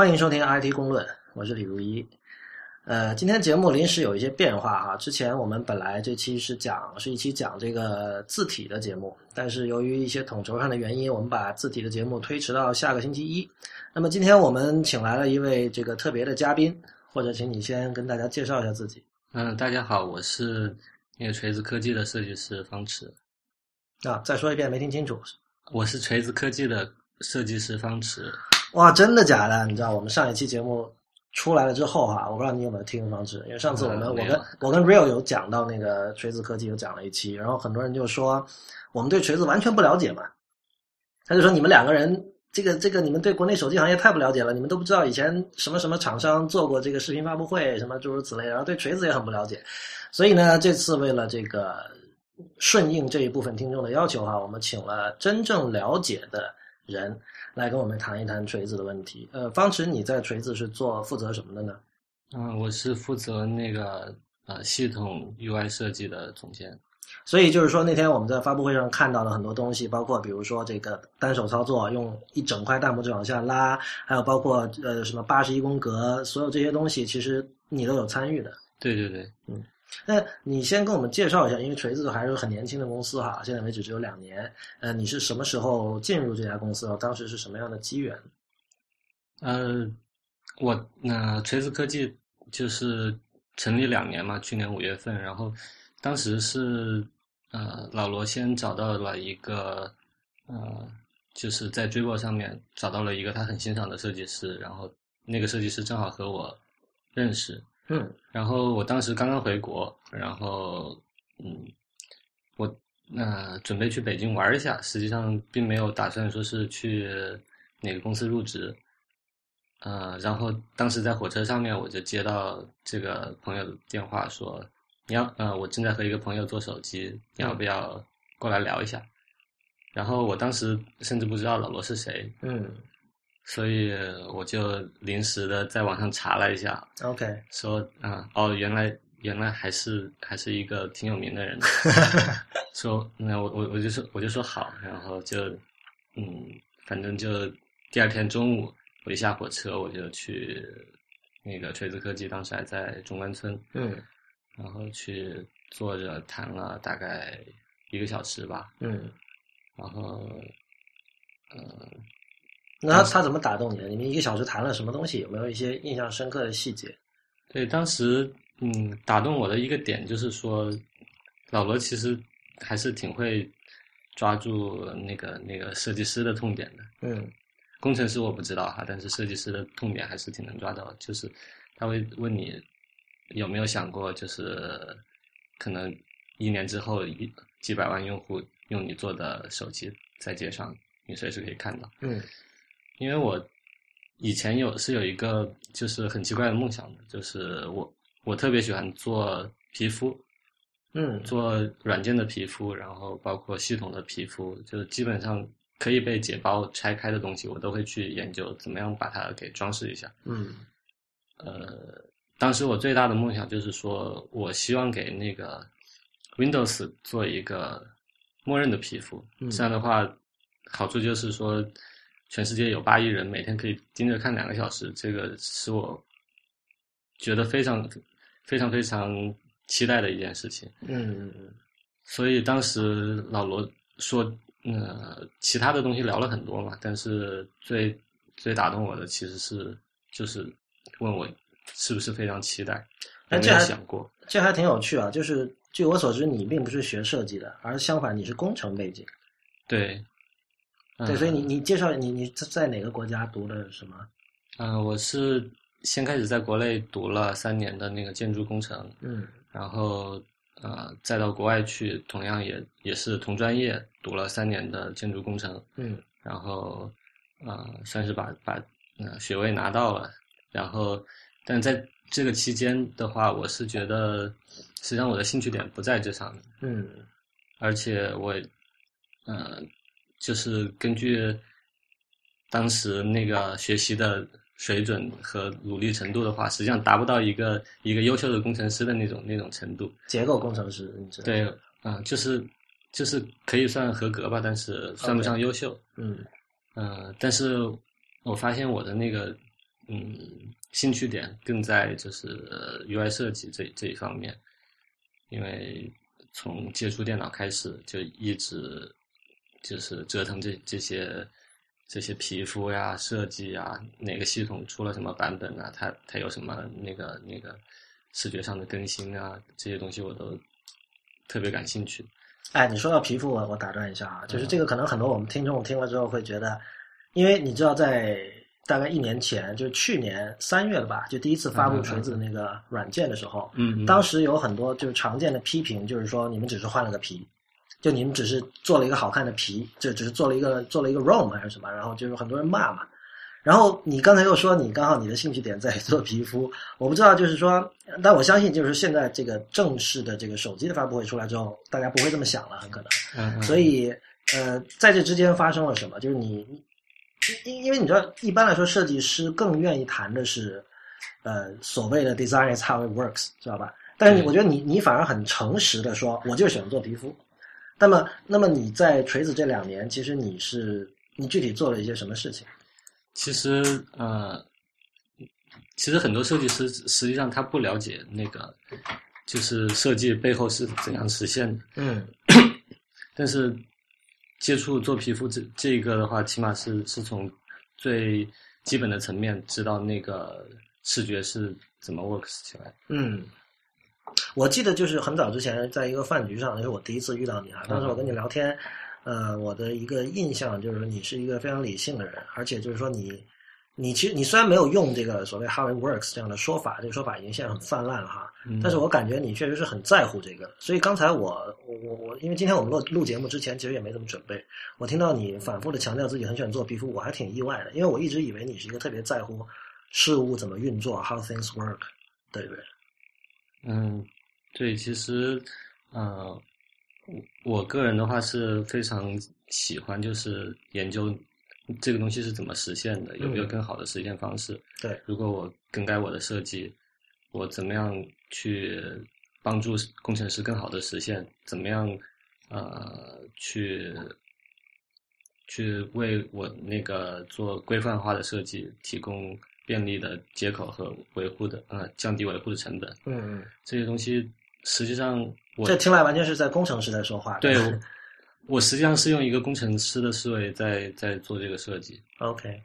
欢迎收听 IT 公论，我是李如一。呃，今天节目临时有一些变化哈，之前我们本来这期是讲是一期讲这个字体的节目，但是由于一些统筹上的原因，我们把字体的节目推迟到下个星期一。那么今天我们请来了一位这个特别的嘉宾，或者请你先跟大家介绍一下自己。嗯，大家好，我是那个锤子科技的设计师方池。啊，再说一遍，没听清楚。我是锤子科技的设计师方池。哇，真的假的？你知道我们上一期节目出来了之后哈，我不知道你有没有听方池，因为上次我们、嗯我跟我跟 Real 有讲到那个锤子科技有讲了一期，然后很多人就说我们对锤子完全不了解嘛，他就说你们两个人这个这个你们对国内手机行业太不了解了，你们都不知道以前什么什么厂商做过这个视频发布会什么诸如此类，然后对锤子也很不了解，所以呢，这次为了这个顺应这一部分听众的要求哈，我们请了真正了解的人来跟我们谈一谈锤子的问题。呃，方池，你在锤子是做负责什么的呢？嗯，我是负责那个呃系统 UI 设计的总监。所以就是说，那天我们在发布会上看到了很多东西，包括比如说这个单手操作，用一整块大拇指往下拉，还有包括呃什么八十一宫格，所有这些东西，其实你都有参与的。对对对，那你先跟我们介绍一下，因为锤子还是很年轻的公司哈，现在为止只有两年。呃，你是什么时候进入这家公司的？当时是什么样的机缘？呃，我那、锤子科技就是成立两年嘛，去年五月份，然后当时是呃老罗先找到了一个呃就是在追 o 上面找到了一个他很欣赏的设计师，然后那个设计师正好和我认识，嗯然后我当时刚刚回国，然后嗯，我那、准备去北京玩一下，实际上并没有打算说是去哪个公司入职。呃，然后当时在火车上面，我就接到这个朋友的电话说，你要呃，我正在和一个朋友做手机，你要不要过来聊一下？然后我当时甚至不知道老罗是谁，嗯所以我就临时的在网上查了一下，，OK，说啊、哦，原来原来还是还是一个挺有名的人，说那我我我就说我就说好，然后就嗯，反正就第二天中午我一下火车我就去那个锤子科技，当时还在中关村，嗯。然后去坐着谈了大概一个小时吧，嗯，然后呃那他他怎么打动你的？你们一个小时谈了什么东西？有没有一些印象深刻的细节？对，当时嗯，打动我的一个点就是说，老罗其实还是挺会抓住那个那个设计师的痛点的。嗯工程师我不知道哈，但是设计师的痛点还是挺能抓到。就是他会问你有没有想过，就是可能一年之后一几百万用户用你做的手机在街上，你随时可以看到。嗯因为我以前有是有一个就是很奇怪的梦想的，就是我我特别喜欢做皮肤，嗯做软件的皮肤，然后包括系统的皮肤，就是基本上可以被解包拆开的东西，我都会去研究怎么样把它给装饰一下。嗯呃，当时我最大的梦想就是说，我希望给那个 Windows 做一个默认的皮肤，嗯这样的话，好处就是说，全世界有八亿人每天可以盯着看两个小时，这个是我觉得非常非常非常期待的一件事情。嗯嗯所以当时老罗说，呃，其他的东西聊了很多嘛，但是最最打动我的其实是就是问我是不是非常期待，有没有哎这还想过？这还挺有趣啊。就是据我所知，你并不是学设计的，而相反你是工程背景。对，对，所以你呃你介绍你你在哪个国家读的什么？呃，我是先开始在国内读了三年的那个建筑工程，嗯。然后呃再到国外去，同样也也是同专业读了三年的建筑工程，嗯。然后呃算是把把呃学位拿到了，然后但在这个期间的话，我是觉得实际上我的兴趣点不在这上面，嗯。而且我呃就是根据当时那个学习的水准和努力程度的话，实际上达不到一个一个优秀的工程师的那种那种程度。结构工程师，你知道？，对，啊、就是就是可以算合格吧，但是算不上优秀。嗯呃，但是我发现我的那个嗯兴趣点更在就是 UI 设计这这一方面，因为从接触电脑开始就一直就是折腾这这些这些皮肤呀、设计呀，哪个系统出了什么版本啊，它它有什么那个那个视觉上的更新啊，这些东西我都特别感兴趣。哎，你说到皮肤，我我打断一下啊，就是嗯。这个可能很多我们听众听了之后会觉得，因为你知道在大概一年前，就是去年三月了吧，就第一次发布锤子的那个软件的时候，嗯，当时有很多就是常见的批评，就是说你们只是换了个皮，就你们只是做了一个好看的皮，就只是做了一个做了一个 ROM 还是什么，然后就是很多人骂嘛。然后你刚才又说你刚好你的兴趣点在做皮肤，我不知道就是说，但我相信就是现在这个正式的这个手机的发布会出来之后，大家不会这么想了，很可能。嗯嗯所以呃，在这之间发生了什么？就是你，因因为你知道，一般来说，设计师更愿意谈的是，呃，所谓的 design is how it works，知道吧？但是我觉得你你反而很诚实的说，我就喜欢做皮肤。那么，那么你在锤子这两年，其实你是你具体做了一些什么事情？其实呃，其实很多设计师实际上他不了解那个就是设计背后是怎样实现的，嗯 但是接触做皮肤这这个的话，起码是是从最基本的层面知道那个视觉是怎么 works 起来。嗯，我记得就是很早之前，在一个饭局上，那是我第一次遇到你啊。当时我跟你聊天，呃，我的一个印象就是你是一个非常理性的人，而且就是说你，你其实你虽然没有用这个所谓 how it works 这样的说法，这个说法已经现在很泛滥了哈，嗯但是我感觉你确实是很在乎这个。所以刚才我我我我，因为今天我们录录节目之前其实也没怎么准备，我听到你反复的强调自己很喜欢做皮肤，我还挺意外的，因为我一直以为你是一个特别在乎事物怎么运作，how things work 的人。嗯，对，其实，呃，我我个人的话是非常喜欢，就是研究这个东西是怎么实现的，有没有嗯更好的实现方式。对，如果我更改我的设计，我怎么样去帮助工程师更好的实现？怎么样，呃，去去为我那个做规范化的设计提供便利的接口和维护的，呃，降低维护的成本。嗯，这些东西实际上我这听来完全是在工程师在说话。对我 我实际上是用一个工程师的思维在在做这个设计。OK，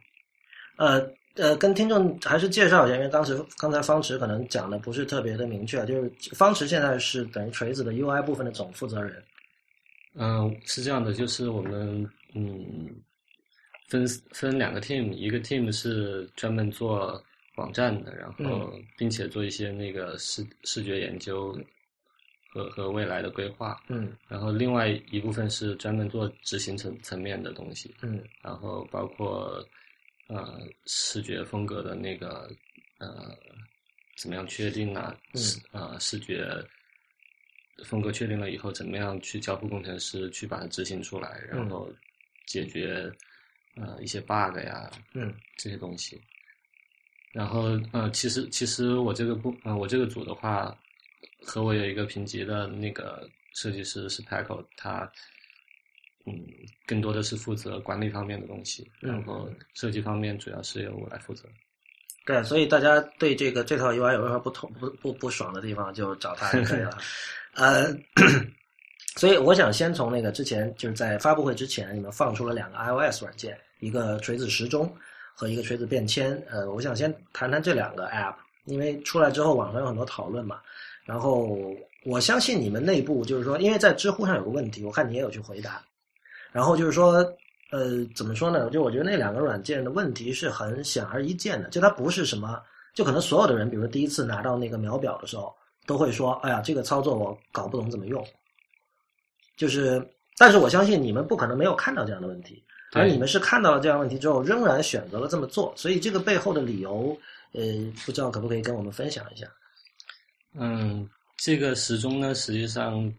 呃呃，跟听众还是介绍一下，因为当时刚才方池可能讲的不是特别的明确，就是方池现在是等于锤子的 UI 部分的总负责人。嗯，是这样的，就是我们嗯分分两个 team，一个 team 是专门做网站的，然后并且做一些那个视视觉研究和和未来的规划，嗯。然后另外一部分是专门做执行层层面的东西，嗯。然后包括呃视觉风格的那个呃怎么样确定啊，嗯。视呃视觉风格确定了以后，怎么样去交付工程师去把它执行出来，然嗯。后解决呃一些 bug 呀嗯这些东西。然后呃，其实其实我这个部呃我这个组的话，和我有一个评级的那个设计师是 Paco，他嗯更多的是负责管理方面的东西，嗯然后设计方面主要是由我来负责。对，所以大家对这个这套 UI 有任何不同不不不爽的地方，就找他就可以了。呃，所以我想先从那个之前就是在发布会之前，你们放出了两个 iOS 软件，一个锤子时钟和一个锤子便签。呃，我想先谈谈这两个 App，因为出来之后网上有很多讨论嘛。然后我相信你们内部就是说，因为在知乎上有个问题，我看你也有去回答。然后就是说，呃，怎么说呢？就我觉得那两个软件的问题是很显而易见的，就它不是什么，就可能所有的人，比如说第一次拿到那个秒表的时候，都会说：“哎呀，这个操作我搞不懂怎么用。”就是，但是我相信你们不可能没有看到这样的问题，而你们是看到了这样的问题之后，仍然选择了这么做，所以这个背后的理由，呃，不知道可不可以跟我们分享一下？嗯，这个时钟呢，实际上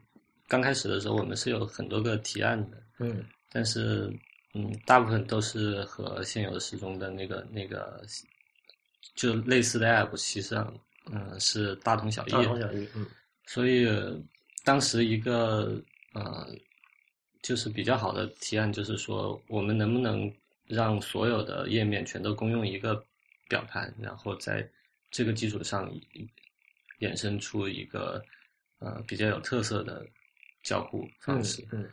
刚开始的时候我们是有很多个提案的，嗯但是嗯，大部分都是和现有的时钟的那个那个就类似的 app，其实上嗯是大同小异。大同小异，嗯所以当时一个呃，就是比较好的提案，就是说我们能不能让所有的页面全都公用一个表盘，然后在这个基础上衍生出一个呃比较有特色的交互方式。嗯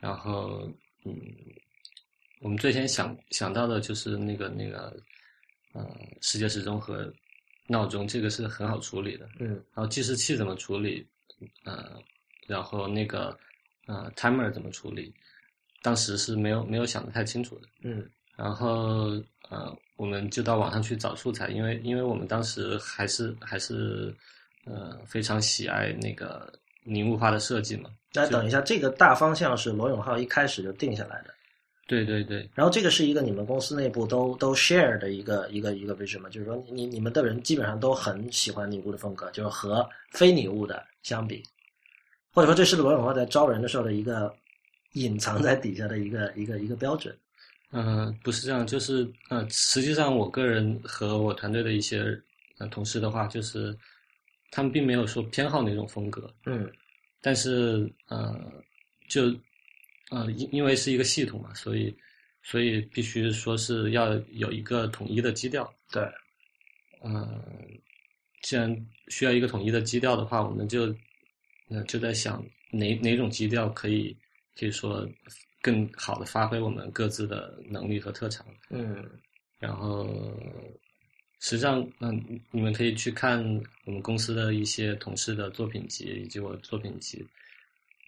然后嗯，我们最先想想到的就是那个那个呃世界时钟和闹钟，这个是很好处理的。嗯然后计时器怎么处理，呃，然后那个呃 timer 怎么处理，当时是没有没有想的太清楚的。嗯然后呃，我们就到网上去找素材，因为因为我们当时还是还是呃非常喜爱那个拟物化的设计嘛。那等一下，这个大方向是罗永浩一开始就定下来的。对对对然后这个是一个你们公司内部都都 share 的一个一个一个 vision 嘛，就是说你你们的人基本上都很喜欢拟物的风格，就是和非拟物的相比，或者说这是罗永浩在招人的时候的一个隐藏在底下的一个一个一个标准。嗯、不是这样，就是呃，实际上我个人和我团队的一些呃同事的话，就是他们并没有说偏好哪种风格，嗯但是呃，就呃，因因为是一个系统嘛，所以所以必须说是要有一个统一的基调。对，嗯、既然需要一个统一的基调的话，我们就呃就在想哪哪种基调可以可以说更好的发挥我们各自的能力和特长。嗯然后，实际上，嗯，你们可以去看我们公司的一些同事的作品集以及我的作品集，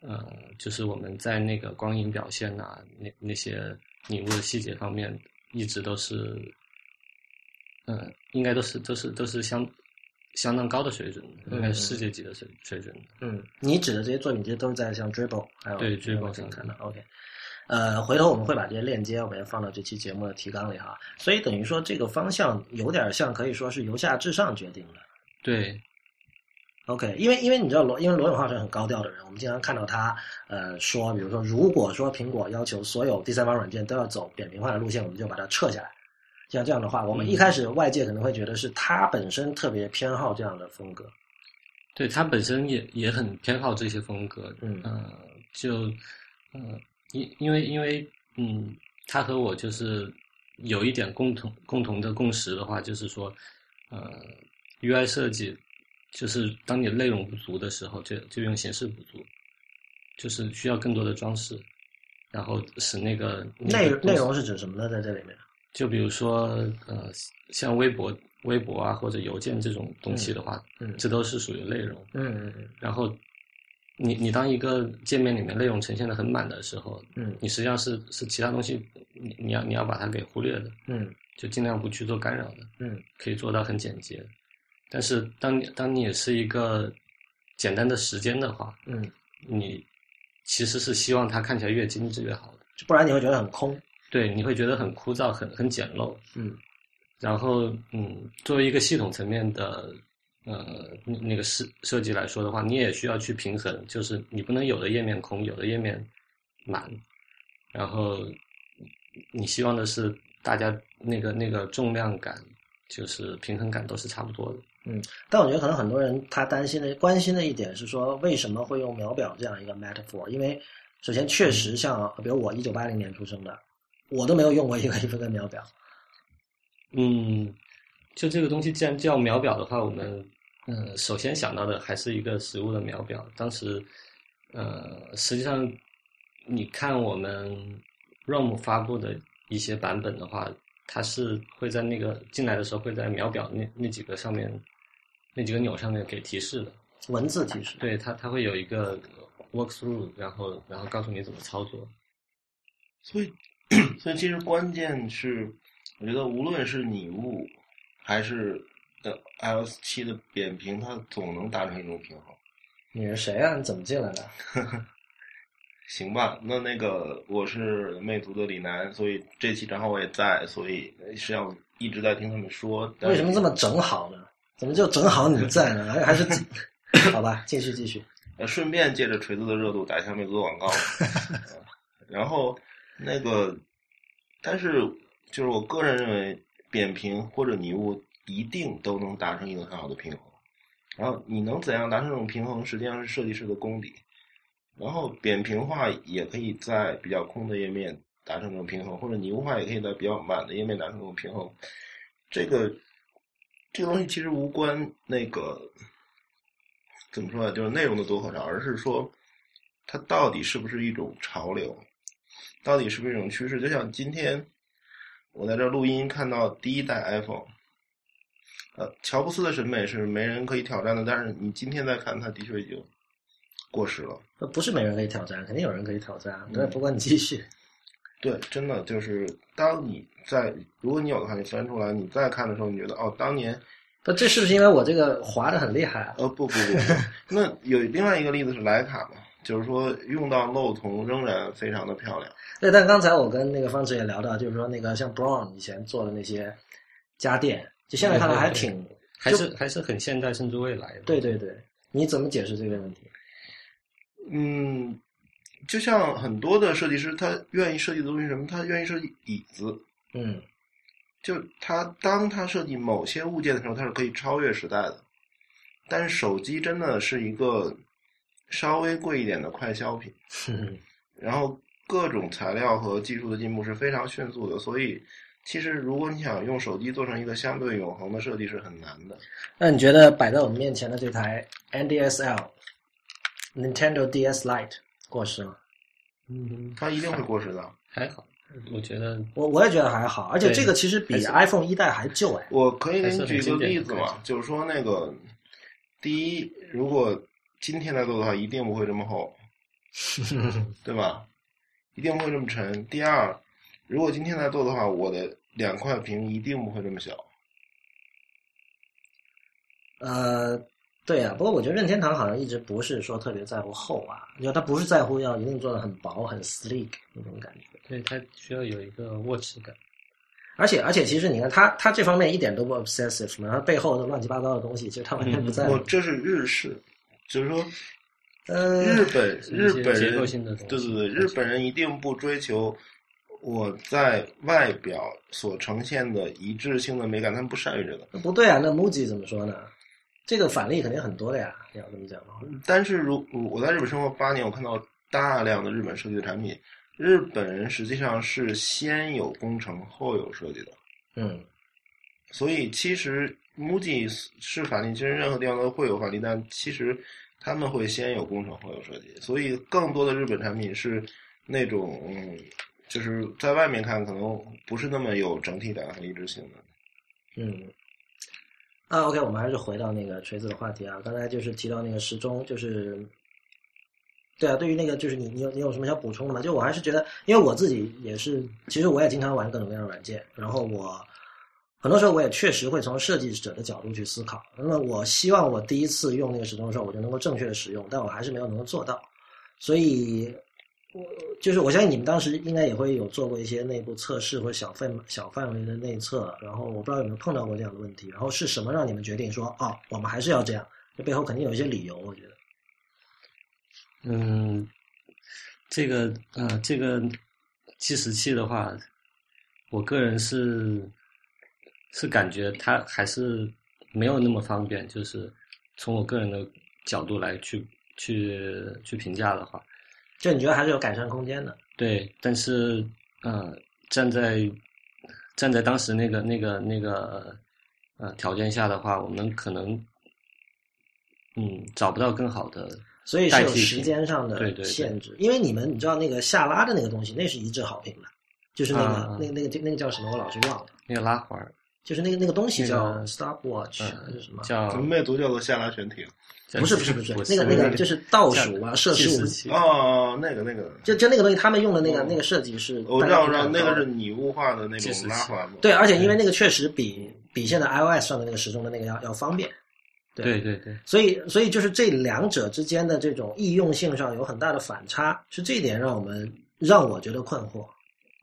呃，就是我们在那个光影表现呐、那那些领悟的细节方面，一直都是，嗯、应该都是都是都是相相当高的水准的，应该是世界级的水水准。嗯，你指的这些作品其实都是在像 Dribble 还有对那个 Dribbble 上上看的。OK，呃，回头我们会把这些链接我们也放到这期节目的提纲里哈。所以等于说这个方向有点像可以说是由下至上决定的。对，OK，因为因为你知道罗，因为罗永浩是很高调的人，我们经常看到他呃说，比如说，如果说苹果要求所有第三方软件都要走扁平化的路线，我们就把它撤下来。像这样的话，我们一开始外界可能会觉得是他本身特别偏好这样的风格。对他本身也也很偏好这些风格，嗯呃，就呃，因因为因为嗯，他和我就是有一点共同共同的共识的话，就是说，呃，UI 设计就是当你内容不足的时候，就就用形式补足，就是需要更多的装饰，然后使那个那内内容是指什么呢？在这里面？就比如说呃，像微博、微博啊或者邮件这种东西的话，嗯这都是属于内容。嗯嗯嗯然后你你当一个界面里面内容呈现的很满的时候，嗯你实际上是是其他东西你你要你要把它给忽略的，嗯就尽量不去做干扰的，嗯可以做到很简洁。但是当你当你也是一个简单的时间的话，嗯，你其实是希望它看起来越精致越好的。不然你会觉得很空。对，你会觉得很枯燥、很很简陋。嗯然后，嗯，作为一个系统层面的呃那那个设设计来说的话，你也需要去平衡，就是你不能有的页面空，有的页面满，然后你希望的是大家那个那个重量感，就是平衡感都是差不多的。嗯但我觉得可能很多人他担心的、关心的一点是说，为什么会用秒表这样一个 metaphor？因为首先确实像，比如我一九八零年出生的，我都没有用过一个 一分根秒表。嗯，就这个东西既然叫秒表的话，我们嗯首先想到的还是一个实物的秒表。当时呃，实际上你看我们 ROM 发布的一些版本的话，它是会在那个进来的时候会在秒表那那几个上面那几个钮上面给提示的。文字提示，对它，它会有一个 walkthrough，然后然后告诉你怎么操作。所以，所以其实关键是，我觉得无论是拟物还是呃 iOS 七的扁平，它总能达成一种平衡。你是谁啊？你怎么进来的？行吧，那那个我是魅族的李楠，所以这期正好我也在，所以实际上一直在听他们说。为什么这么整好呢？怎么就整好你在呢？还还是好吧？继续继续。呃，顺便借着锤子的热度打一下魅族的广告。呃然后那个，但是就是我个人认为，扁平或者拟物一定都能达成一个很好的平衡。然后你能怎样达成这种平衡，实际上是设计师的功底。然后扁平化也可以在比较空的页面达成这种平衡，或者拟物化也可以在比较满的页面达成这种平衡。这个这个东西其实无关那个怎么说呢，就是内容的多和少，而是说它到底是不是一种潮流，到底是不是一种趋势。就像今天我在这儿录音看到第一代 iPhone，呃，乔布斯的审美是没人可以挑战的，但是你今天再看，他的确已经过时了。呃不是没人可以挑战，肯定有人可以挑战。对，嗯不过你继续。对，真的就是当你在，如果你有的话，你翻出来，你再看的时候，你觉得哦，当年那，这是不是因为我这个滑的很厉害啊？呃，不不不不，那有另外一个例子是徕卡嘛，就是说用到漏铜仍然非常的漂亮。对，但刚才我跟那个方池也聊到，就是说那个像 Brown 以前做的那些家电，就现在看来还挺，还是还是很现代，甚至未来的。对对对，你怎么解释这个问题？嗯，就像很多的设计师，他愿意设计的东西是什么？他愿意设计椅子，嗯就他当他设计某些物件的时候，他是可以超越时代的。但是手机真的是一个稍微贵一点的快消品。是然后各种材料和技术的进步是非常迅速的，所以其实如果你想用手机做成一个相对永恒的设计是很难的。那你觉得摆在我们面前的这台 NDSL Nintendo DS Lite 过时吗？嗯，它一定会过时的。还好，我觉得我我也觉得还好，而且这个其实比 iPhone 一代还旧哎。我可以给你举一个例子嘛就是说那个第一，如果今天来做的话，一定不会这么厚，对吧？一定不会这么沉。第二，如果今天来做的话，我的两块屏一定不会这么小。呃，对呀、不过我觉得任天堂好像一直不是说特别在乎厚啊，就他不是在乎要一定做的很薄很 sleek 那种感觉。对它需要有一个握持感。而且而且，其实你看他他这方面一点都不 obsessive 嘛，他背后的乱七八糟的东西，其实他完全不在乎。我这是日式，就是说呃，日本日本人对对对，日本人一定不追求我在外表所呈现的一致性的美感，他们不善于这个。不对啊，那 MUJI 怎么说呢？这个反例肯定很多的呀，要这么讲的话。但是如我在日本生活八年，我看到大量的日本设计的产品，日本人实际上是先有工程后有设计的，嗯，所以其实 MUJI 是反例，其实任何地方都会有反例，但其实他们会先有工程后有设计，所以更多的日本产品是那种，就是在外面看可能不是那么有整体感和一致性的。嗯，啊，OK，我们还是回到那个锤子的话题啊。刚才就是提到那个时钟，就是，对啊，对于那个就是你你有你有什么想补充的吗？就我还是觉得，因为我自己也是，其实我也经常玩各种各样的软件，然后我很多时候我也确实会从设计者的角度去思考。那么我希望我第一次用那个时钟的时候，我就能够正确的使用，但我还是没有能够做到，所以。我就是我相信你们当时应该也会有做过一些内部测试或小范小范围的内测，然后我不知道有没有碰到过这样的问题，然后是什么让你们决定说哦，我们还是要这样？这背后肯定有一些理由，我觉得。嗯，这个呃，这个计时器的话，我个人是是感觉它还是没有那么方便。就是从我个人的角度来去去去评价的话，就你觉得还是有改善空间的？对，但是呃，站在站在当时那个那个那个呃条件下的话，我们可能嗯找不到更好的。所以是有时间上的。对对对。限制，因为你们你知道那个下拉的那个东西，那是一致好评的，就是那个、啊那个那个那个叫什么，我老是忘了，那个拉环儿，就是那个那个东西叫 stopwatch、嗯还是什么？叫怎么魅族叫做下拉悬停？不是不是不是，那个那个就是倒数啊，摄氏五，计时器哦，那个那个，就就那个东西，他们用的那个、哦那个设计是我知道，我知道，大家都看到那个是拟物化的那种拉环嘛。对，而且因为那个确实比比现在 iOS 上的那个时钟的那个要要方便，对对对对，所以所以就是这两者之间的这种易用性上有很大的反差，是这一点让我们让我觉得困惑。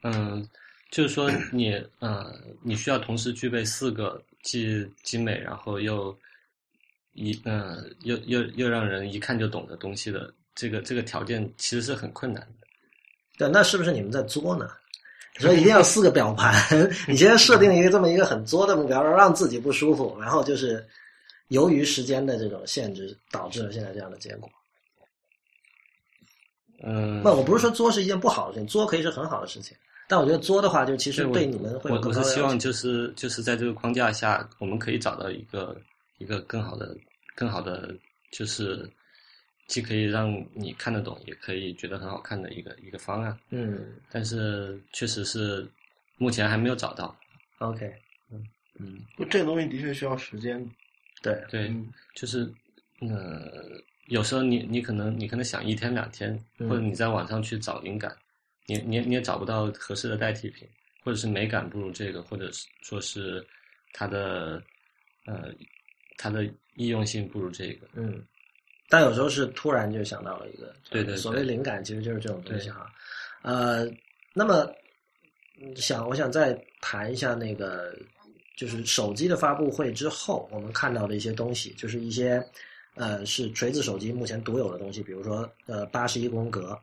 嗯，就是说你呃，你需要同时具备四个既精美，然后又一呃又又又让人一看就懂的东西的这个这个条件，其实是很困难的。对，那是不是你们在作呢？所以一定要四个表盘，你现在设定一个这么一个很作的目标，让自己不舒服，然后就是由于时间的这种限制，导致了现在这样的结果。嗯，那我不是说作是一件不好的事情，作可以是很好的事情，但我觉得作的话，就其实对你们会有我更高的要求我是希望就是就是在这个框架下，我们可以找到一个一个更好的更好的，就是既可以让你看得懂，也可以觉得很好看的一个一个方案。嗯但是确实是目前还没有找到。，OK，嗯，不这个东西的确需要时间。对，对，嗯就是呃，有时候你你可能你可能想一天两天，嗯或者你在网上去找灵感，你你你也找不到合适的代替品，或者是美感不如这个，或者是说是它的呃它的易用性不如这个。嗯，但有时候是突然就想到了一个，对对对所谓灵感其实就是这种东西哈。呃，那么嗯想我想再谈一下那个，就是手机的发布会之后，我们看到的一些东西，就是一些呃是锤子手机目前独有的东西，比如说呃八十一宫格。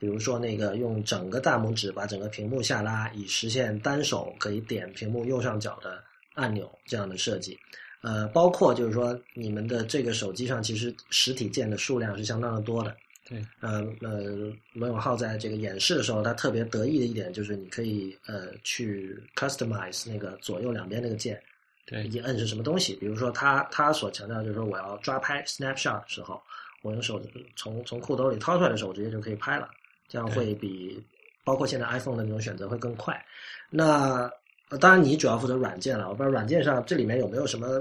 比如说，那个用整个大拇指把整个屏幕下拉，以实现单手可以点屏幕右上角的按钮这样的设计。呃，包括就是说，你们的这个手机上其实实体键的数量是相当的多的。对，呃呃，罗永浩在这个演示的时候，他特别得意的一点就是，你可以呃去 customize 那个左右两边那个键，对一摁是什么东西。比如说他他所强调就是说，我要抓拍 snapshot 的时候，我用手从从裤兜里掏出来的时候，直接就可以拍了，这样会比包括现在 iPhone 的那种选择会更快。那呃当然你主要负责软件了，我不知道软件上这里面有没有什么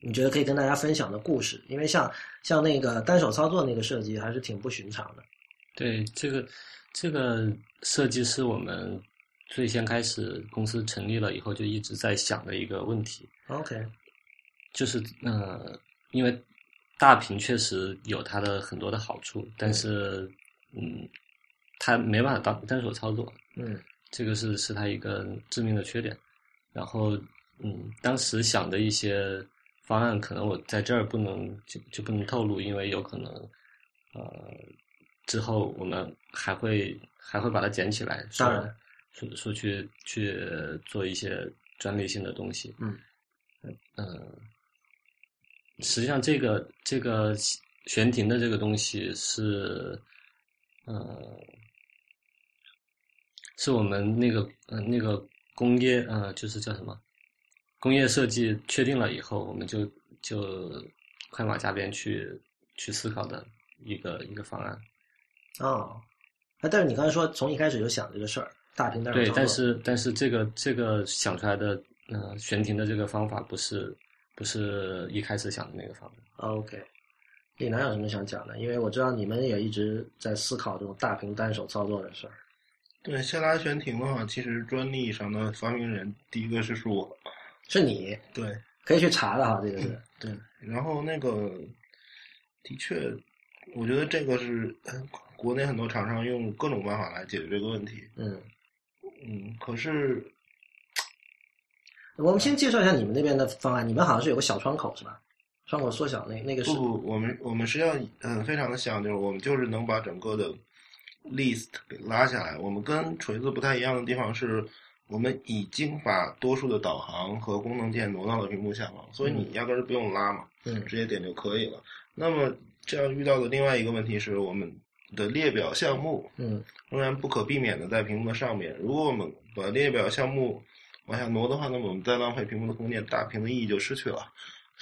你觉得可以跟大家分享的故事？因为像像那个单手操作那个设计还是挺不寻常的。对，这个这个设计是我们最先开始公司成立了以后就一直在想的一个问题。OK，就是呃，因为大屏确实有它的很多的好处，但是嗯，他没办法单单手操作，嗯这个是是他一个致命的缺点。然后嗯，当时想的一些方案，可能我在这儿不能就就不能透露，因为有可能呃之后我们还会还会把它捡起来，说当然说说去去做一些专利性的东西。嗯嗯，实际上这个这个悬停的这个东西是，呃，是我们那个呃那个工业呃就是叫什么？工业设计确定了以后，我们就就快马加鞭去去思考的一个一个方案。哦，哎，但是你刚才说从一开始就想这个事儿，大屏单手操，作。对但是但是这个这个想出来的呃悬停的这个方法不是不是一开始想的那个方法。OK，李楠有什么想讲的？因为我知道你们也一直在思考这种大屏单手操作的事儿。对，下拉悬停的话，其实专利上的发明人第一个是是我。是你对可以去查的哈，这个是。对，然后那个的确，我觉得这个是呃国内很多厂商用各种办法来解决这个问题。嗯，嗯，可是我们先介绍一下你们那边的方案。你们好像是有个小窗口是吧？窗口缩小那那个是不不，我们我们实际上嗯非常的像，就是我们就是能把整个的 list 给拉下来。我们跟锤子不太一样的地方是，我们已经把多数的导航和功能键挪到了屏幕下方，所以你压根儿不用拉嘛，嗯直接点就可以了。那么这样遇到的另外一个问题是，我们的列表项目嗯仍然不可避免的在屏幕的上面。如果我们把列表项目往下挪的话，那么我们再浪费屏幕的空间，大屏的意义就失去了。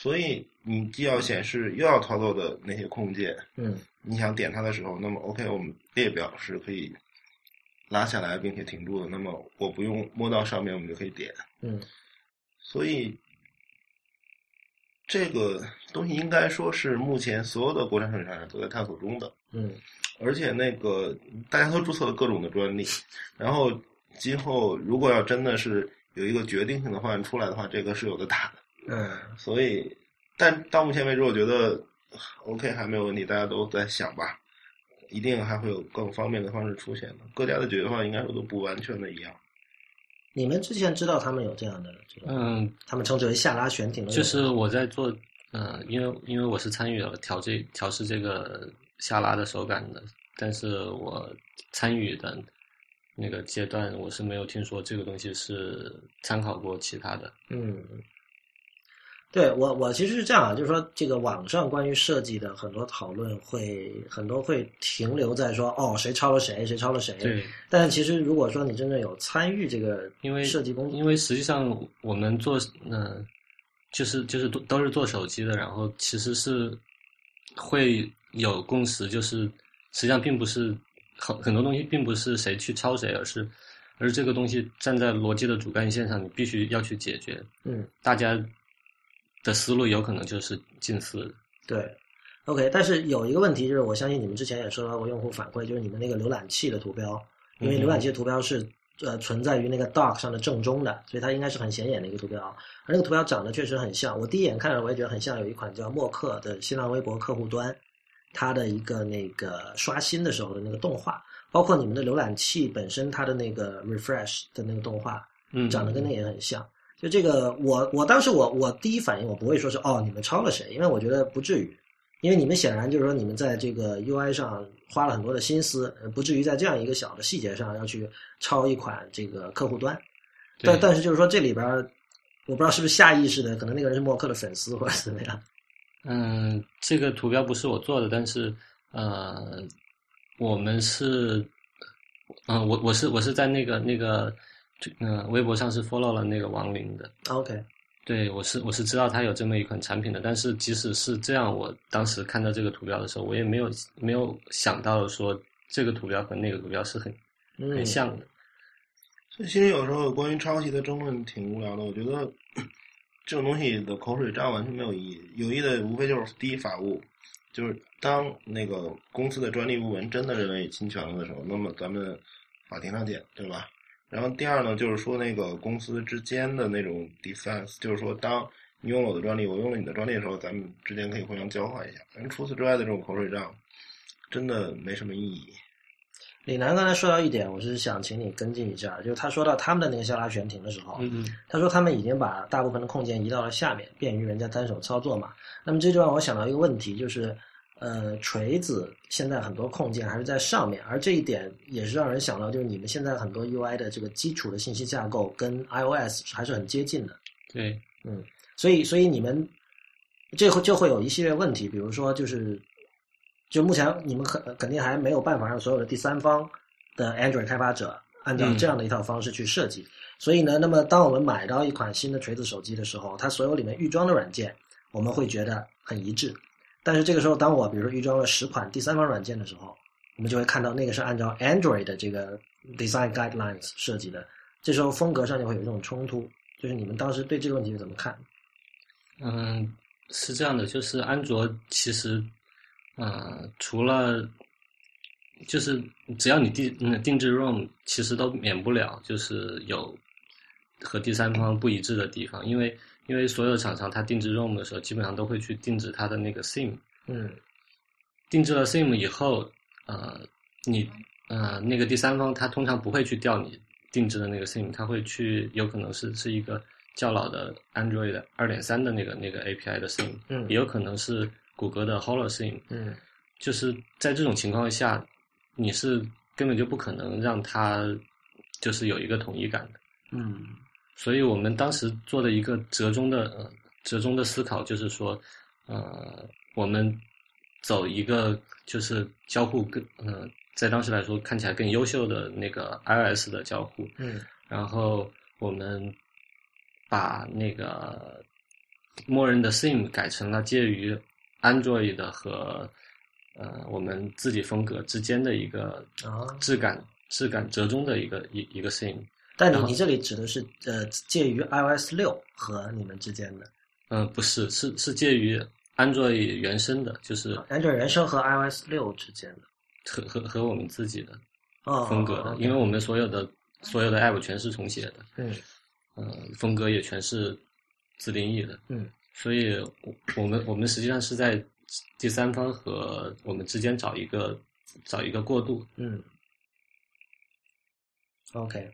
所以你既要显示又要操作的那些控件，嗯你想点它的时候，那么 OK，我们列表是可以拉下来并且停住的。那么我不用摸到上面，我们就可以点。嗯所以这个东西应该说是目前所有的国产手机厂商都在探索中的。嗯而且那个大家都注册了各种的专利，然后今后如果要真的是有一个决定性的方案出来的话，这个是有的打的。嗯所以，但到目前为止，我觉得 OK 还没有问题，大家都在想吧，一定还会有更方便的方式出现的。各家的解决方案应该说都不完全的一样。你们之前知道他们有这样的，嗯，他们称之为下拉悬停的，就是我在做，嗯，因为因为我是参与了调这调试这个下拉的手感的，但是我参与的那个阶段，我是没有听说这个东西是参考过其他的。嗯，对我，我其实是这样啊，就是说，这个网上关于设计的很多讨论会很多会停留在说，哦，谁抄了谁，谁抄了谁。对，但是其实如果说你真正有参与这个，因为设计工，因为实际上我们做，嗯、就是就是都都是做手机的，然后其实是会有共识，就是实际上并不是很很多东西并不是谁去抄谁，而是而是这个东西站在逻辑的主干线上，你必须要去解决。嗯，大家的思路有可能就是近似的。对，OK。但是有一个问题就是，我相信你们之前也收到过用户反馈，就是你们那个浏览器的图标，因为嗯浏览器的图标是呃存在于那个 dock 上的正中的，所以它应该是很显眼的一个图标。而那个图标长得确实很像，我第一眼看着我也觉得很像，有一款叫默克的新浪微博客户端，它的一个那个刷新的时候的那个动画，包括你们的浏览器本身它的那个 refresh 的那个动画，嗯，长得跟那也很像。就这个，我我当时我我第一反应我不会说是哦你们抄了谁，因为我觉得不至于，因为你们显然就是说你们在这个 UI 上花了很多的心思，呃不至于在这样一个小的细节上要去抄一款这个客户端。但但是就是说这里边儿，我不知道是不是下意识的，可能那个人是默克的粉丝或者怎么样。嗯，这个图标不是我做的，但是呃，我们是，嗯、我我是我是在那个那个，嗯、微博上是 follow 了那个王林的，OK，对我是我是知道他有这么一款产品的，但是即使是这样，我当时看到这个图标的时候，我也没有没有想到说这个图标和那个图标是很嗯，很像的。所以其实有时候关于抄袭的争论挺无聊的。我觉得这种东西的口水仗完全没有意义，有意义的无非就是第一法务，就是当那个公司的专利部门真的认为侵权了的时候，那么咱们法庭上见，对吧？然后第二呢，就是说那个公司之间的那种 defense，就是说当你用了我的专利，我用了你的专利的时候，咱们之间可以互相交换一下。但是除此之外的这种口水仗，真的没什么意义。李楠刚才说到一点，我是想请你跟进一下，就是他说到他们的那个下拉悬停的时候，嗯嗯他说他们已经把大部分的控件移到了下面，便于人家单手操作嘛。那么这就让我想到一个问题，就是呃，锤子现在很多控件还是在上面，而这一点也是让人想到，就是你们现在很多 UI 的这个基础的信息架构跟 iOS 还是很接近的。对，嗯，所以所以你们这会就会有一系列问题，比如说就是，就目前你们肯肯定还没有办法让所有的第三方的 Android 开发者按照嗯这样的一套方式去设计。所以呢，那么当我们买到一款新的锤子手机的时候，它所有里面预装的软件，我们会觉得很一致。但是这个时候，当我比如说预装了十款第三方软件的时候，我们就会看到那个是按照 Android 的这个 design guidelines 设计的，这时候风格上就会有一种冲突。就是你们当时对这个问题怎么看？嗯，是这样的，就是安卓其实，呃，除了就是只要你定嗯定制 ROM，其实都免不了就是有和第三方不一致的地方，因为因为所有厂商它定制 ROM 的时候，基本上都会去定制它的那个 SIM，嗯。定制了 SIM 以后，呃，你呃那个第三方他通常不会去调你定制的那个 SIM，他会去有可能是是一个较老的 Android 二点三的那个那个 API 的 SIM，嗯。也有可能是谷歌的 Holo SIM，嗯。就是在这种情况下，你是根本就不可能让它就是有一个统一感的。嗯所以我们当时做的一个折中的呃折中的思考就是说，呃，我们走一个就是交互更呃，在当时来说看起来更优秀的那个 iOS 的交互，嗯然后我们把那个默认的 SIM 改成了介于 Android 的和呃我们自己风格之间的一个啊质感质感折中的一个一一个 SIM。但你你这里指的是呃介于 iOS 六和你们之间的。嗯、不是，是是介于 Android 原生的，就是啊 Android 原生和 iOS 六之间的。和和和我们自己的哦风格的因为我们所有的所有的 App 全是重写的，嗯嗯、风格也全是自定义的，嗯。所以我我们我们实际上是在第三方和我们之间找一个找一个过渡，嗯，OK，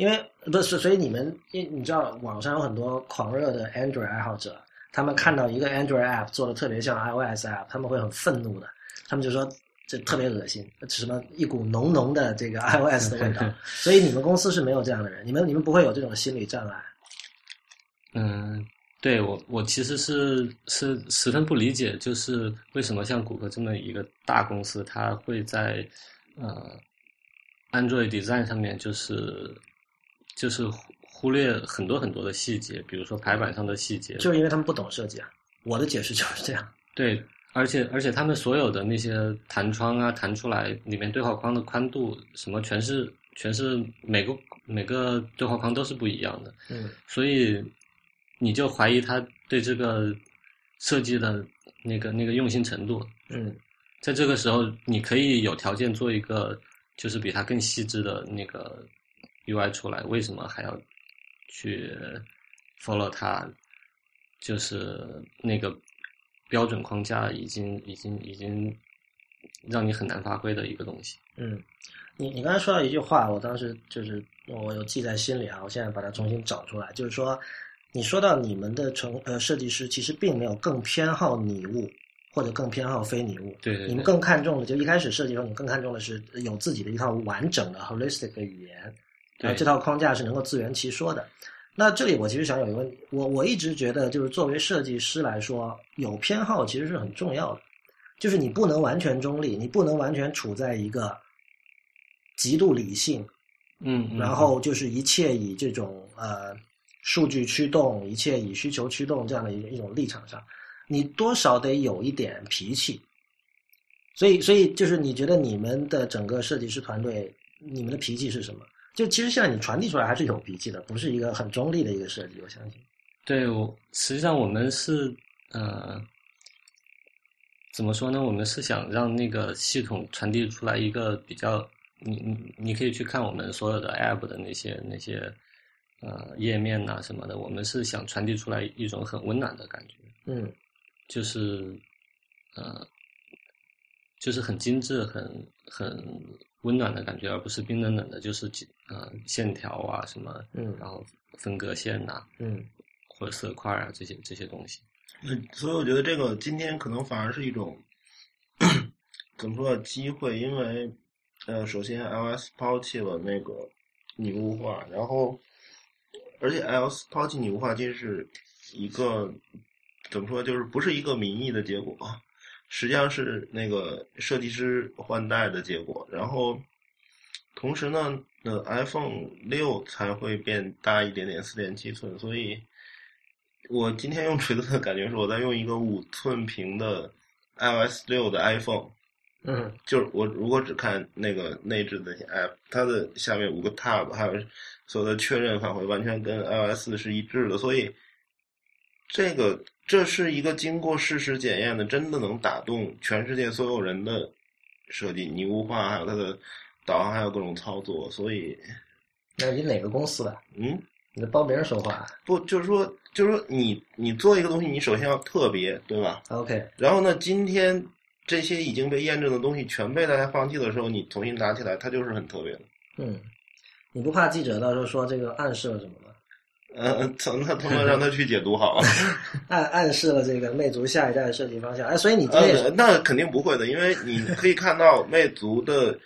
因为不是，所以你们，因你知道网上有很多狂热的 Android 爱好者，他们看到一个 Android app 做的特别像 iOS app，他们会很愤怒的，他们就说这特别恶心，什么一股浓浓的这个 iOS 的味道。所以你们公司是没有这样的人，你们你们不会有这种心理障碍。嗯，对我，我其实是是十分不理解，就是为什么像谷歌这么一个大公司，它会在呃 Android Design 上面就是就是忽忽略很多很多的细节，比如说排版上的细节，就是因为他们不懂设计啊。我的解释就是这样。对，而且而且他们所有的那些弹窗啊，弹出来里面对话框的宽度什么，全是全是每个每个对话框都是不一样的，嗯所以你就怀疑他对这个设计的那个那个用心程度。嗯在这个时候，你可以有条件做一个就是比它更细致的那个 UI 出来，为什么还要去 follow 它？就是那个标准框架已经已经已经让你很难发挥的一个东西。嗯，你你刚才说到一句话，我当时就是我有记在心里啊，我现在把它重新找出来，就是说，你说到你们的成呃设计师其实并没有更偏好拟物或者更偏好非拟物，对对对，你们更看重的就一开始设计的时候，你更看重的是有自己的一套完整的 holistic 的语言，然后对这套框架是能够自圆其说的。那这里我其实想有一个问题，我我一直觉得就是作为设计师来说，有偏好其实是很重要的，就是你不能完全中立，你不能完全处在一个极度理性，嗯，嗯然后就是一切以这种呃数据驱动，一切以需求驱动这样的一一种立场上，你多少得有一点脾气。所以，所以就是你觉得你们的整个设计师团队，你们的脾气是什么？就其实现在你传递出来还是有脾气的，不是一个很中立的一个设计，我相信。对，我实际上我们是呃，怎么说呢？我们是想让那个系统传递出来一个比较，你你你可以去看我们所有的 App 的那些那些呃页面呐、什么的，我们是想传递出来一种很温暖的感觉，嗯就是呃，就是很精致、很很温暖的感觉，而不是冰冷冷的，就是呃线条啊什么，嗯然后分隔线呐、嗯或者色块啊这些这些东西。嗯，所以我觉得这个今天可能反而是一种 怎么说呢机会，因为呃，首先 iOS 抛弃了那个拟物化，然后而且 iOS 抛弃拟物化，其实是一个怎么说，就是不是一个民意的结果，实际上是那个设计师换代的结果。然后同时呢，呃，iPhone 六才会变大一点点，四点七寸，所以。我今天用锤子的感觉是我在用一个五寸屏的 iOS 六的 iPhone，嗯就是我如果只看那个内置的 app，它的下面五个 tab 还有所有的确认返回完全跟 iOS 是一致的，所以这个这是一个经过事实检验的，真的能打动全世界所有人的设计，拟物化还有它的导航还有各种操作，所以那你哪个公司的？嗯。你在帮别人说话不，就是说，就是说你，你做一个东西，你首先要特别，对吧？？OK，然后呢，今天这些已经被验证的东西全被大家放弃的时候，你重新拿起来，它就是很特别的。嗯，你不怕记者到时候说这个暗示了什么吗？呃，那他妈让他去解读好了。暗暗示了这个魅族下一代的设计方向。哎，所以你这也呃，那肯定不会的，因为你可以看到魅族的，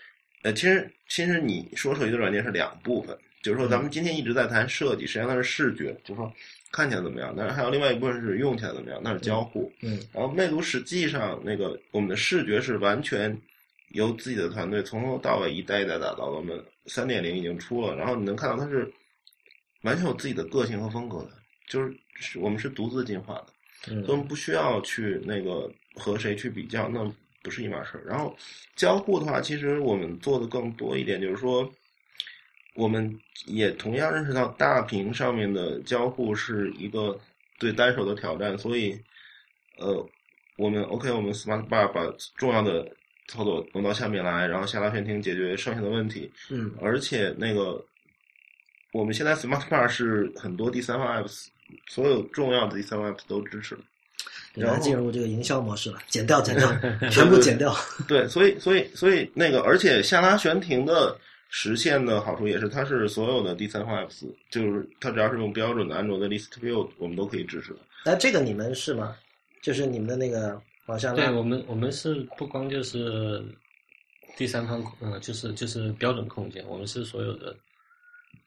呃，其实其实你说手机的软件是两部分，就是说咱们今天一直在谈设计，实际上它是视觉，就是说看起来怎么样，但是还有另外一部分是用起来怎么样，那是交互。嗯然后魅族实际上那个我们的视觉是完全由自己的团队从头到尾一代一代打造的，我们三点零已经出了，然后你能看到它是完全有自己的个性和风格的，就是是我们是独自进化的。嗯所以我们不需要去那个和谁去比较，那不是一码事儿。然后交互的话，其实我们做的更多一点，就是说，我们也同样认识到大屏上面的交互是一个对单手的挑战，所以，呃，我们 OK，我们 Smart Bar 把重要的操作弄到下面来，然后下拉悬停解决剩下的问题，嗯而且那个我们现在 Smart Bar 是很多第三方 apps，所有重要的第三方 apps 都支持了。然后进入这个营销模式了，剪掉剪掉，全部剪掉。对，所以所以所以那个，而且下拉悬停的实现的好处也是，它是所有的第三方 apps，就是它只要是用标准的安卓的 list view，我们都可以支持的。那，这个你们是吗？就是你们的那个往下拉，对我们，我们是不光就是第三方嗯，呃，就是就是标准控件，我们是所有的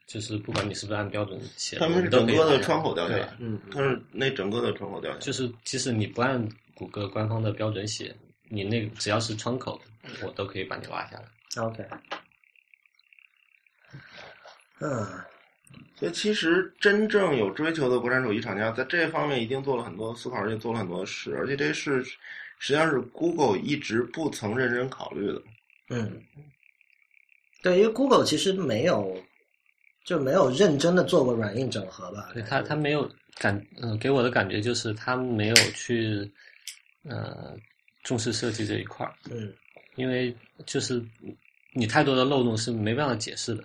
就是不管你是不是按标准写，他们是整个的窗口掉下来，嗯，它是那整个的窗口掉下来，就是即使你不按谷歌官方的标准写，你那个只要是窗口，我都可以把你拉下来。OK，嗯，所以其实真正有追求的国产手机厂家，在这方面一定做了很多思考，而且做了很多事，而且这事实际上是 Google 一直不曾认真考虑的。嗯，对，因为 Google 其实没有就没有认真的做过软硬整合吧？对他，他没有感，嗯、给我的感觉就是他没有去，呃，重视设计这一块儿，嗯，因为就是你太多的漏洞是没办法解释的。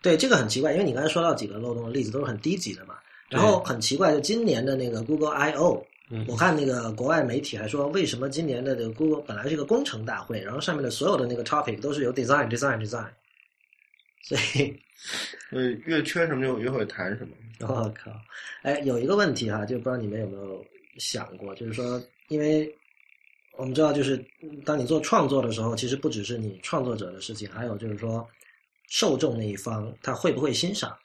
对，这个很奇怪，因为你刚才说到几个漏洞的例子都是很低级的嘛。然后很奇怪，就今年的那个 Google I/O，嗯我看那个国外媒体还说，为什么今年的这个 Google 本来是一个工程大会，然后上面的所有的那个 topic 都是由 design design design，所以所以越缺什么就越会谈什么。我靠，哎，有一个问题哈，就不知道你们有没有想过，就是说，因为我们知道，就是当你做创作的时候，其实不只是你创作者的事情，还有就是说，受众那一方他会不会欣赏，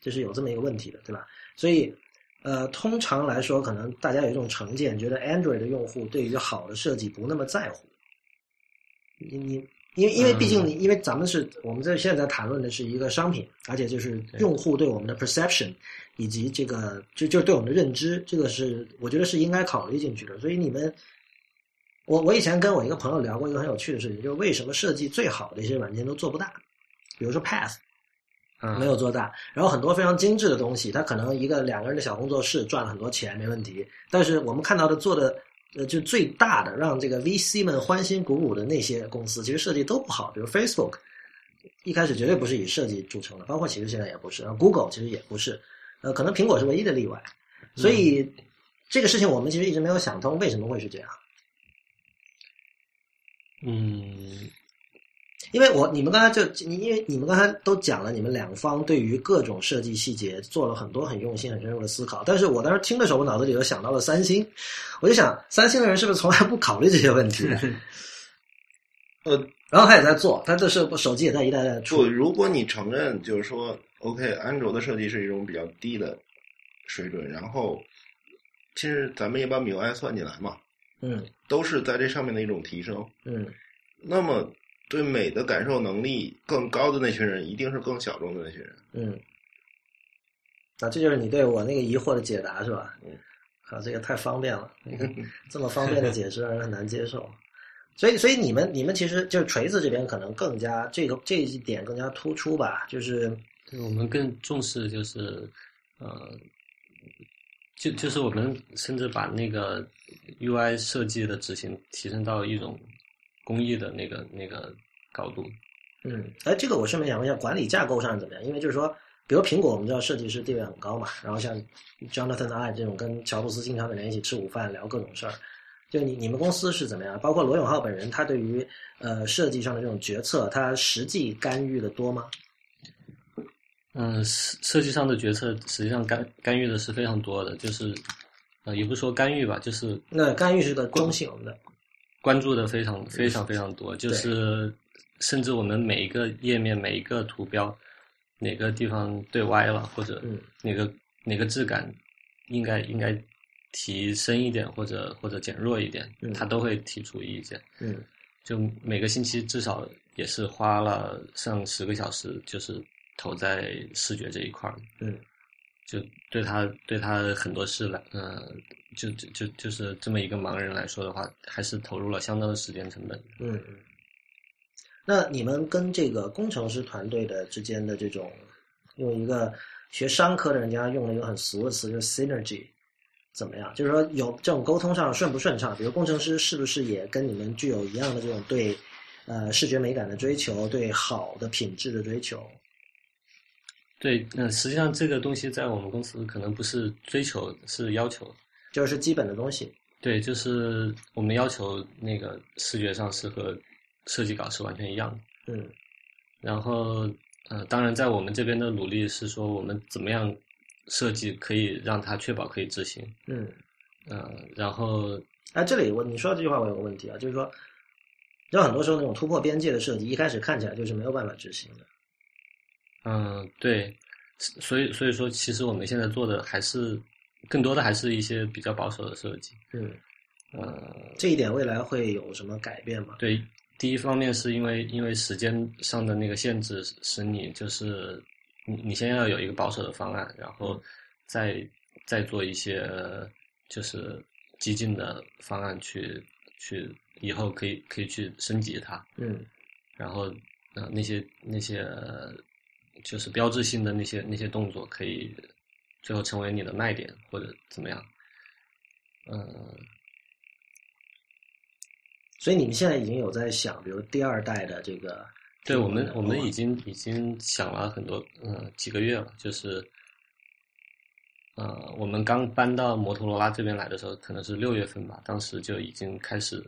这是有这么一个问题的，对吧？所以，呃，通常来说，可能大家有一种成见，觉得 Android 的用户对于好的设计不那么在乎。你你因为因为毕竟你因为咱们是我们在现在谈论的是一个商品，而且就是用户对我们的 perception 以及这个就就对我们的认知，这个是我觉得是应该考虑进去的。所以你们，我我以前跟我一个朋友聊过一个很有趣的事情，就是为什么设计最好的一些软件都做不大，比如说 Path。嗯，没有做大，然后很多非常精致的东西，它可能一个两个人的小工作室赚了很多钱没问题，但是我们看到的做的呃就最大的让这个 VC 们欢欣鼓舞的那些公司，其实设计都不好，比如 Facebook 一开始绝对不是以设计著称的，包括其实现在也不是，然后 Google 其实也不是，呃，可能苹果是唯一的例外，所以、这个事情我们其实一直没有想通为什么会是这样。嗯，因为我你们刚才就你因为你们刚才都讲了，你们两方对于各种设计细节做了很多很用心、很深入的思考。但是我当时听的时候，我脑子里就想到了三星，我就想三星的人是不是从来不考虑这些问题？呃，然后他也在做，他这是手机也在一代代的不，出。如果你承认就是说，OK，安卓的设计是一种比较低的水准，然后其实咱们也把 MIUI 算进来嘛，嗯都是在这上面的一种提升。嗯那么对美的感受能力更高的那群人，一定是更小众的那群人。嗯，啊，这就是你对我那个疑惑的解答是吧？嗯，啊，这个太方便了，这么方便的解释让人很难接受。所以，所以你们你们其实就是锤子这边可能更加这个这一点更加突出吧，就是对我们更重视就是，呃，就就是我们甚至把那个 UI 设计的执行提升到一种工艺的那个那个高度。嗯，哎，这个我顺便想问一下，管理架构上怎么样？因为就是说，比如苹果，我们知道设计师地位很高嘛，然后像 Jonathan I 这种跟乔布斯经常的人一起吃午饭聊各种事儿，就你你们公司是怎么样？包括罗永浩本人，他对于呃设计上的这种决策，他实际干预的多吗？嗯，设设计上的决策实际上干干预的是非常多的，就是呃，也不是说干预吧，就是那干预是个中性的，关注的非常非常非常多，就是甚至我们每一个页面每一个图标哪个地方对歪了，或者嗯。哪个哪个质感应该应该提升一点，或者或者减弱一点嗯，他都会提出意见。嗯。就每个星期至少也是花了上十个小时，就是投在视觉这一块儿。嗯就对他对他很多事来，呃，就就就就是这么一个盲人来说的话，还是投入了相当的时间成本。嗯嗯。那你们跟这个工程师团队的之间的这种，用一个学商科的人家用了一个很俗的词，就是 synergy，怎么样？就是说有这种沟通上顺不顺畅？比如工程师是不是也跟你们具有一样的这种对呃视觉美感的追求，对好的品质的追求？对，那、实际上这个东西在我们公司可能不是追求，是要求。就是基本的东西。对，就是我们要求那个视觉上是和设计稿是完全一样的。嗯然后，呃，当然在我们这边的努力是说，我们怎么样设计可以让它确保可以执行。嗯。呃，然后哎，这里我你说的这句话我有个问题啊，就是说，有很多时候那种突破边界的设计，一开始看起来就是没有办法执行的。嗯，对，所以所以说，其实我们现在做的还是更多的还是一些比较保守的设计。嗯，呃，这一点未来会有什么改变吗？对，第一方面是因为因为时间上的那个限制，使你就是你你先要有一个保守的方案，然后再再做一些就是激进的方案去去以后可以可以去升级它。嗯然后呃那些那些呃就是标志性的那些那些动作，可以最后成为你的卖点或者怎么样。嗯、所以你们现在已经有在想，比如第二代的这个，对我们我们哦已经已经想了很多嗯几个月了，就是呃我们刚搬到摩托罗拉这边来的时候，可能是六月份吧，当时就已经开始，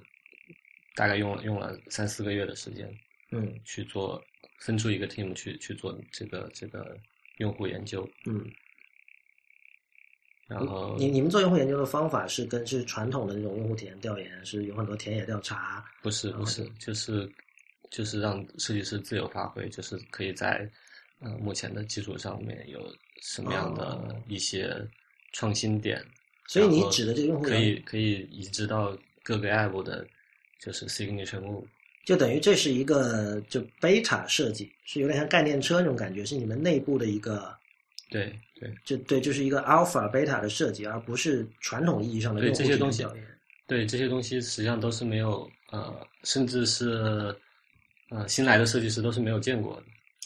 大概用了用了三四个月的时间嗯。去做，分出一个 team 去去做这个这个用户研究，嗯，然后你你们做用户研究的方法是跟是传统的那种用户体验调研，是有很多田野调查，不是不是，就是就是让设计师自由发挥，就是可以在呃目前的基础上面有什么样的哦。一些创新点，所以你指的这个用户可以可以移植到各个 app 的，就是 signature move。就等于这是一个就 beta 设计，是有点像概念车那种感觉，是你们内部的一个，对对就对，就是一个 alpha beta 的设计，而不是传统意义上的对这些东西。对，这些东西实际上都是没有呃，甚至是呃新来的设计师都是没有见过的。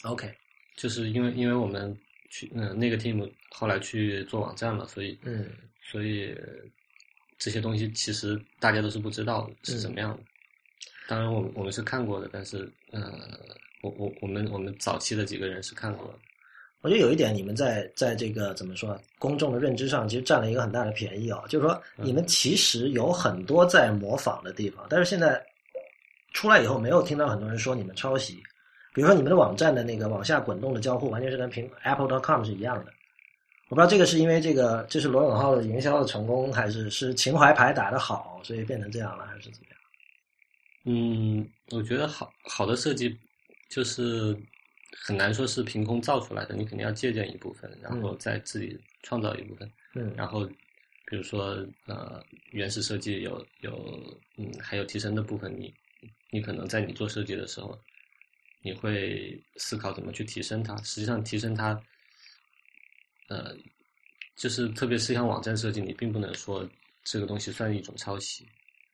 OK，就是因为因为我们去嗯、那个 team 后来去做网站了，所以嗯所以这些东西其实大家都是不知道是怎么样的。当然我们我们是看过的，但是呃，我我我们我们早期的几个人是看过的。我觉得有一点，你们在在这个怎么说，公众的认知上，其实占了一个很大的便宜啊、就是说，你们其实有很多在模仿的地方，但是现在出来以后，没有听到很多人说你们抄袭。比如说，你们的网站的那个往下滚动的交互，完全是跟苹 Apple.com 是一样的。我不知道这个是因为这个这是罗永浩的营销的成功，还是是情怀牌打得好，所以变成这样了，还是怎么样？嗯，我觉得好好的设计就是很难说是凭空造出来的，你肯定要借鉴一部分，然后再自己创造一部分。嗯然后比如说呃原始设计有有嗯还有提升的部分，你你可能在你做设计的时候，你会思考怎么去提升它。实际上提升它，呃，就是特别是像网站设计，你并不能说这个东西算一种抄袭。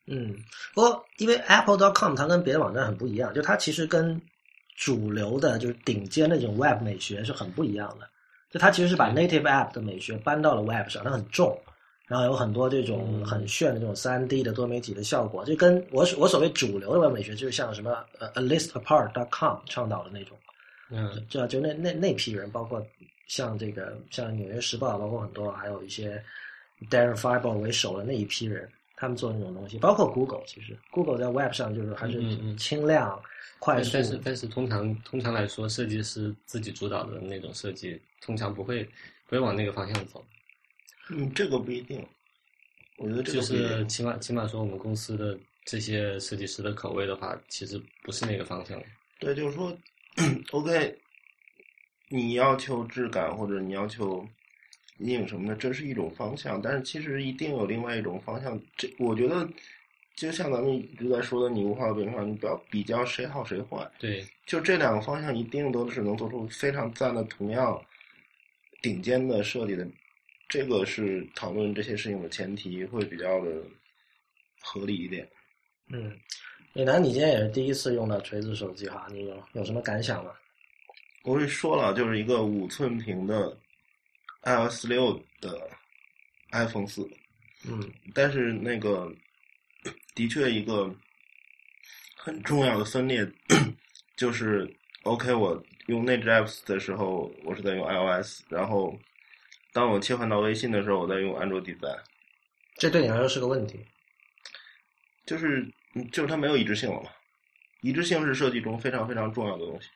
嗯，不过因为 Apple.com 它跟别的网站很不一样，就它其实跟主流的就是顶尖的这种 Web 美学是很不一样的。就它其实是把 Native App 的美学搬到了 Web 上，它很重，然后有很多这种嗯。很炫的这种三 D 的多媒体的效果，就跟我我所谓主流的 Web 美学，就是像什么呃 AListApart.com 倡导的那种，嗯。这就那那那批人，包括像这个像纽约时报，包括很多还有一些 Darren Fireball 为首的那一批人，他们做那种东西，包括 Google，其实 Google 在 Web 上就是还是嗯嗯嗯轻量、快速，但但是但是通常通常来说，设计师自己主导的那种设计，通常不会不会往那个方向走。嗯，这个不一定。我觉得这个就不一定是起码起码说，我们公司的这些设计师的口味的话，其实不是那个方向。对，就是说，OK，你要求质感或者你要求阴影什么的，这是一种方向，但是其实一定有另外一种方向。这我觉得，就像咱们一直在说的拟物化和扁平化，你不要比较谁好谁坏，对，就这两个方向一定都是能做出非常赞的同样顶尖的设计的。这个是讨论这些事情的前提，会比较的合理一点。嗯，李楠，你今天也是第一次用到锤子手机哈，你有有什么感想吗？我是说了，就是一个五寸屏的 iOS 六的 iPhone 四，嗯但是那个的确一个很重要的分裂就是 OK，我用内置 apps 的时候，我是在用 iOS，然后当我切换到微信的时候，我在用安卓 Design，这对你来说是个问题。就是嗯就是它没有一致性了嘛。一致性是设计中非常非常重要的东西。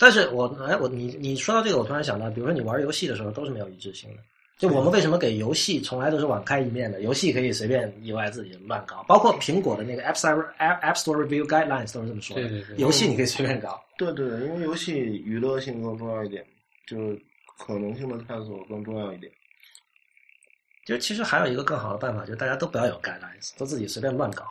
但是我哎，我你你说到这个，我突然想到，比如说你玩游戏的时候都是没有一致性的，就我们为什么给游戏从来都是网开一面的？游戏可以随便意外自己乱搞，包括苹果的那个 App Store App Store Review Guidelines 都是这么说的。对对对游戏你可以随便搞。对对对，因为游戏娱乐性更重要一点，就是可能性的探索更重要一点。就其实还有一个更好的办法，就是大家都不要有 guidelines，都自己随便乱搞。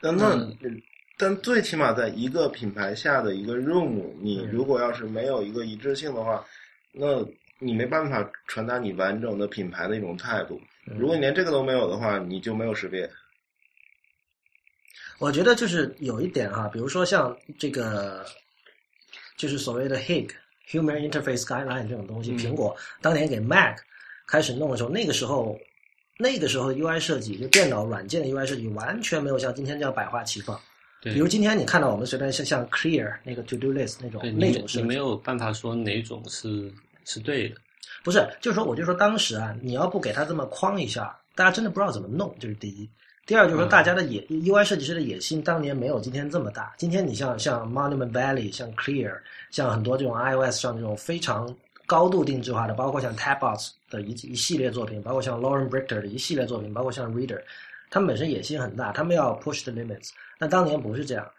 那那、嗯但最起码在一个品牌下的一个任务，你嗯如果要是没有一个一致性的话，那你没办法传达你完整的品牌的一种态度。嗯如果你连这个都没有的话，你就没有识别。我觉得就是有一点哈，比如说像这个，就是所谓的 HIG Human Interface Guideline 这种东西，嗯苹果当年给 Mac 开始弄的时候，那个时候那个时候的 UI 设计，就电脑软件的 UI 设计，完全没有像今天这样百花齐放。对，比如今天你看到我们随便像像 Clear 那个 To Do List 那种对那种设计，你没有办法说哪种是是对的。不是，就是说，我就说当时啊，你要不给他这么框一下，大家真的不知道怎么弄，这是第一。第二就是说，嗯大家的野、UI 设计师的野心当年没有今天这么大。今天你像像 Monument Valley、像 Clear、像很多这种 iOS 上这种非常高度定制化的，包括像 Tabbots 的一一系列作品，包括像 Lauren Brichter 的一系列作品，包括像 Reader，他们本身野心很大，他们要 push the limits。但当年不是这样，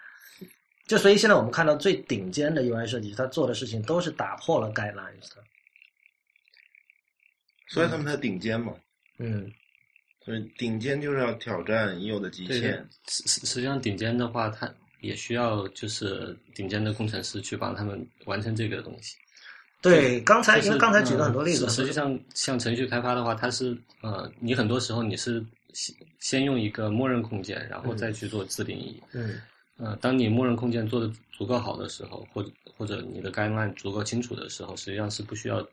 就所以现在我们看到最顶尖的 UI 设计师，他做的事情都是打破了 guidelines 的。所以他们才顶尖嘛。嗯。所以顶尖就是要挑战已有的极限。实实实际上顶尖的话，他也需要就是顶尖的工程师去帮他们完成这个东西。对，刚才就是因为刚才举了很多例子，实际上，像程序开发的话，它是呃，你很多时候你是先先用一个默认空间，然后再去做自定义。嗯呃，当你默认空间做的足够好的时候，或者或者你的 guideline 足够清楚的时候，实际上是不需要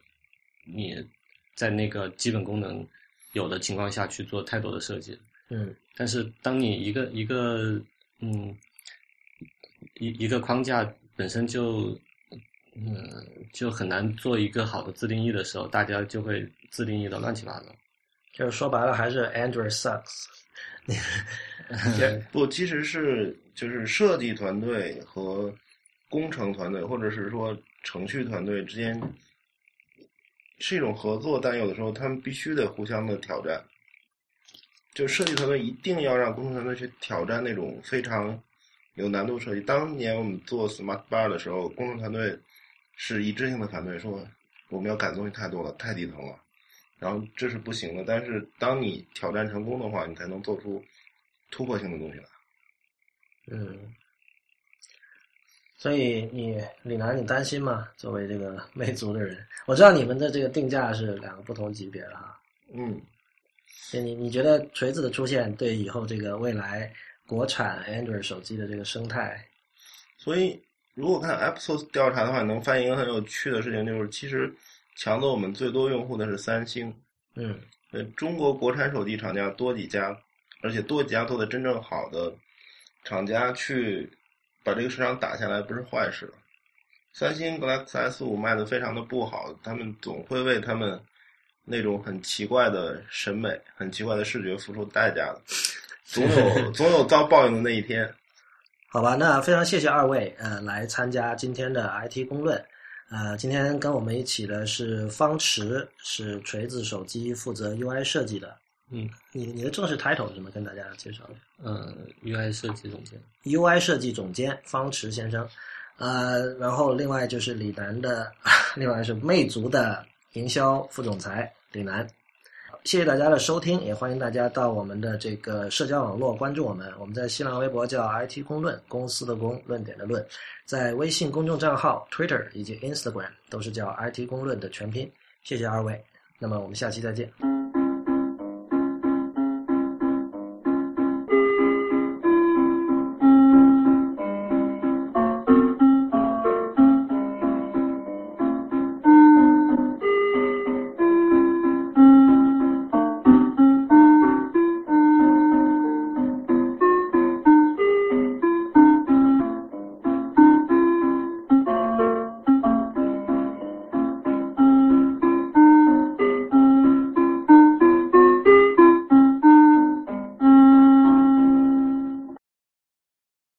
你在那个基本功能有的情况下去做太多的设计的。嗯但是当你一个一个嗯一一个框架本身就嗯就很难做一个好的自定义的时候，大家就会自定义的乱七八糟。就是说白了还是 Android sucks。不，其实是就是设计团队和工程团队，或者是说程序团队之间是一种合作，但有的时候他们必须得互相的挑战。就设计团队一定要让工程团队去挑战那种非常有难度设计。当年我们做 Smart Bar 的时候，工程团队是一致性的反对，说我们要改的东西太多了，太底层了，然后这是不行的。但是当你挑战成功的话，你才能做出突破性的东西来。嗯，所以你李楠，你担心吗？作为这个魅族的人，我知道你们的这个定价是两个不同级别的哈。嗯，所以你你觉得锤子的出现对以后这个未来国产 Android 手机的这个生态，所以如果看 App Store 调查的话，能发现一个很有趣的事情，就是其实抢走我们最多用户的是三星。嗯呃，中国国产手机厂家多几家，而且多几家做的真正好的厂家去把这个市场打下来，不是坏事。三星 Galaxy S 五卖的非常的不好，他们总会为他们那种很奇怪的审美、很奇怪的视觉付出代价的，总有 总有遭报应的那一天。好吧，那非常谢谢二位呃来参加今天的 IT 公论。呃，今天跟我们一起的是方池，是锤子手机负责 UI 设计的。嗯你你的正式 title 是什么？跟大家介绍一下。呃，UI 设计总监。UI 设计总监方池先生，呃，然后另外就是李楠的，另外是魅族的营销副总裁李楠。谢谢大家的收听，也欢迎大家到我们的这个社交网络关注我们。我们在新浪微博叫 IT 公论，公司的公，论点的论，在微信公众账号、Twitter 以及 Instagram 都是叫 IT 公论的全拼。谢谢二位，那么我们下期再见。